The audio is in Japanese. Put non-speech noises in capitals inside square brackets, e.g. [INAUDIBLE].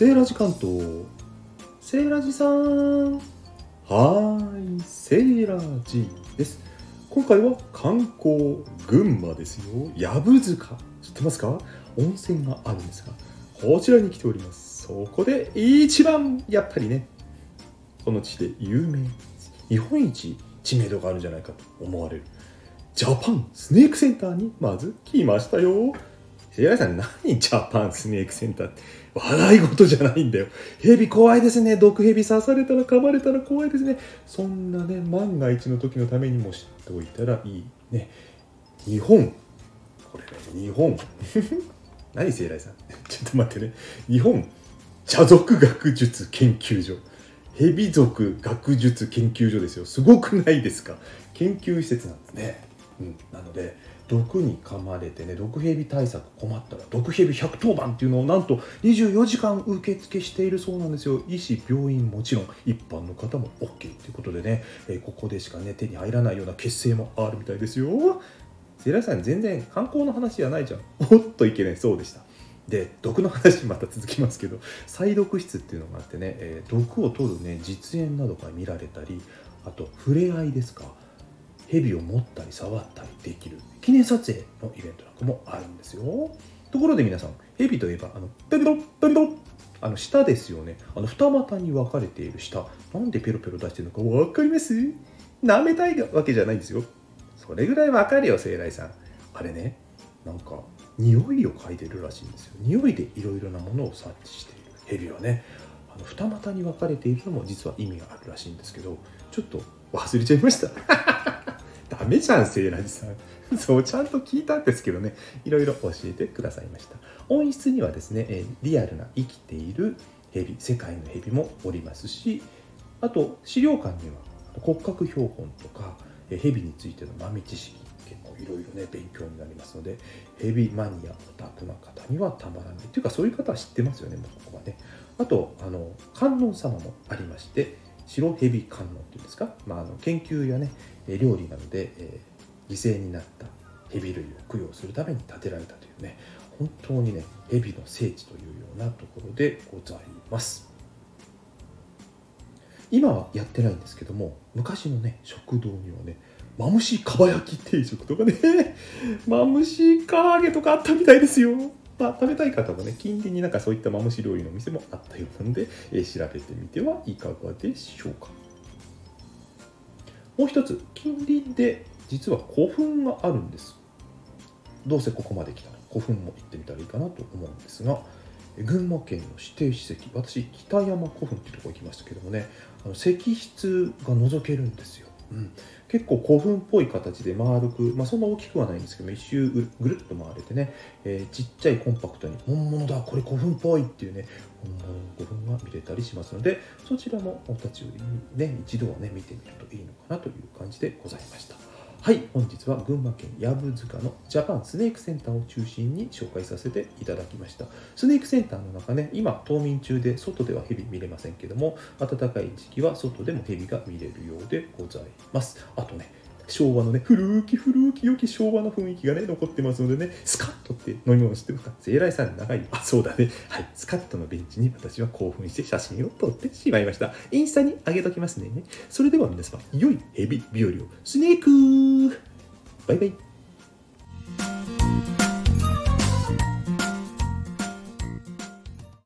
セーラジ関東セーラジさん。はーいセーラジです。今回は観光群馬ですよ。藪塚。知ってますか？温泉があるんですが。こちらに来ております。そこで一番やっぱりねこの地で有名日本一知名度があるんじゃないかと思われる。ジャパンスネークセンターにまず来ましたよ。平井さん何ジャパンスネークセンターって。笑い事じゃないんだよ。蛇怖いですね。毒蛇刺されたら噛まれたら怖いですね。そんなね万が一の時のためにも知っておいたらいいね。日本。これね日本。[LAUGHS] 何聖来さん？ちょっと待ってね。日本。茶族学術研究所。蛇族学術研究所ですよ。すごくないですか？研究施設なんですね、うん、なので毒に噛まれてね毒蛇対策困ったら毒蛇110番っていうのをなんと24時間受付しているそうなんですよ。医師病院もちろん一般の方も OK ということでね、えー、ここでしかね手に入らないような血清もあるみたいですよ。セラさん全然観光の話じゃないじゃん。おっといけないそうでした。で毒の話また続きますけど再毒室っていうのがあってね、えー、毒を取るね実演などが見られたりあと触れ合いですか。蛇を持ったり触ったりできる記念撮影のイベントなんかもあるんですよ。ところで皆さん蛇といえばあのペロペロあの舌ですよね。あの二股に分かれている舌なんでペロペロ出してるのか分かります？舐めたいわけじゃないんですよ。それぐらい分かるよ生来さん。あれねなんか匂いを嗅いでるらしいんですよ。匂いでいろいろなものを察知している。蛇はねあの二股に分かれているのも実は意味があるらしいんですけどちょっと忘れちゃいました。ダメじゃん、セイラジさん。そう、ちゃんと聞いたんですけどね、いろいろ教えてくださいました。温室にはですね、えリアルな生きているヘビ、世界のヘビもおりますし、あと、資料館には骨格標本とか、ヘビについての豆知識結構いろいろね、勉強になりますので、ヘビマニア、オタクな方にはたまらない。というか、そういう方は知ってますよね、もうここはね。あと、あの、観音様もありまして、白蛇観音っていうんですか、まあ、あの研究やね料理などで、えー、犠牲になった蛇類を供養するために建てられたというね本当にね蛇の聖地というようなところでございます今はやってないんですけども昔のね食堂にはねマムシかば焼き定食とかね [LAUGHS] マムシ唐揚げとかあったみたいですよまあ、食べたい方もね、近隣になんかそういったマムシ料理の店もあったようなので、えー、調べてみてはいかがでしょうか。もう一つ、近隣で実は古墳があるんです。どうせここまで来たら古墳も行ってみたらいいかなと思うんですが、群馬県の指定史跡、私、北山古墳っていうとこ行きましたけどもね、あの石室が覗けるんですよ。うん、結構古墳っぽい形で丸く、まあ、そんな大きくはないんですけど一周ぐるっと回れてね、えー、ちっちゃいコンパクトに本物だこれ古墳っぽいっていうね本物の古墳が見れたりしますのでそちらもお立ち寄りにね一度はね見てみるといいのかなという感じでございました。はい、本日は群馬県藪塚のジャパンスネークセンターを中心に紹介させていただきました。スネークセンターの中ね、今冬眠中で外ではヘビ見れませんけども、暖かい時期は外でもヘビが見れるようでございます。あとね、昭和のね、古き古き良き昭和の雰囲気がね、残ってますのでね、スカッとって飲み物知ってますか生来さん長い。あ、そうだね。はい。スカッとのベンチに私は興奮して写真を撮ってしまいました。インスタに上げときますね。それでは皆様、良いヘビ日和を。スネークバイバイ。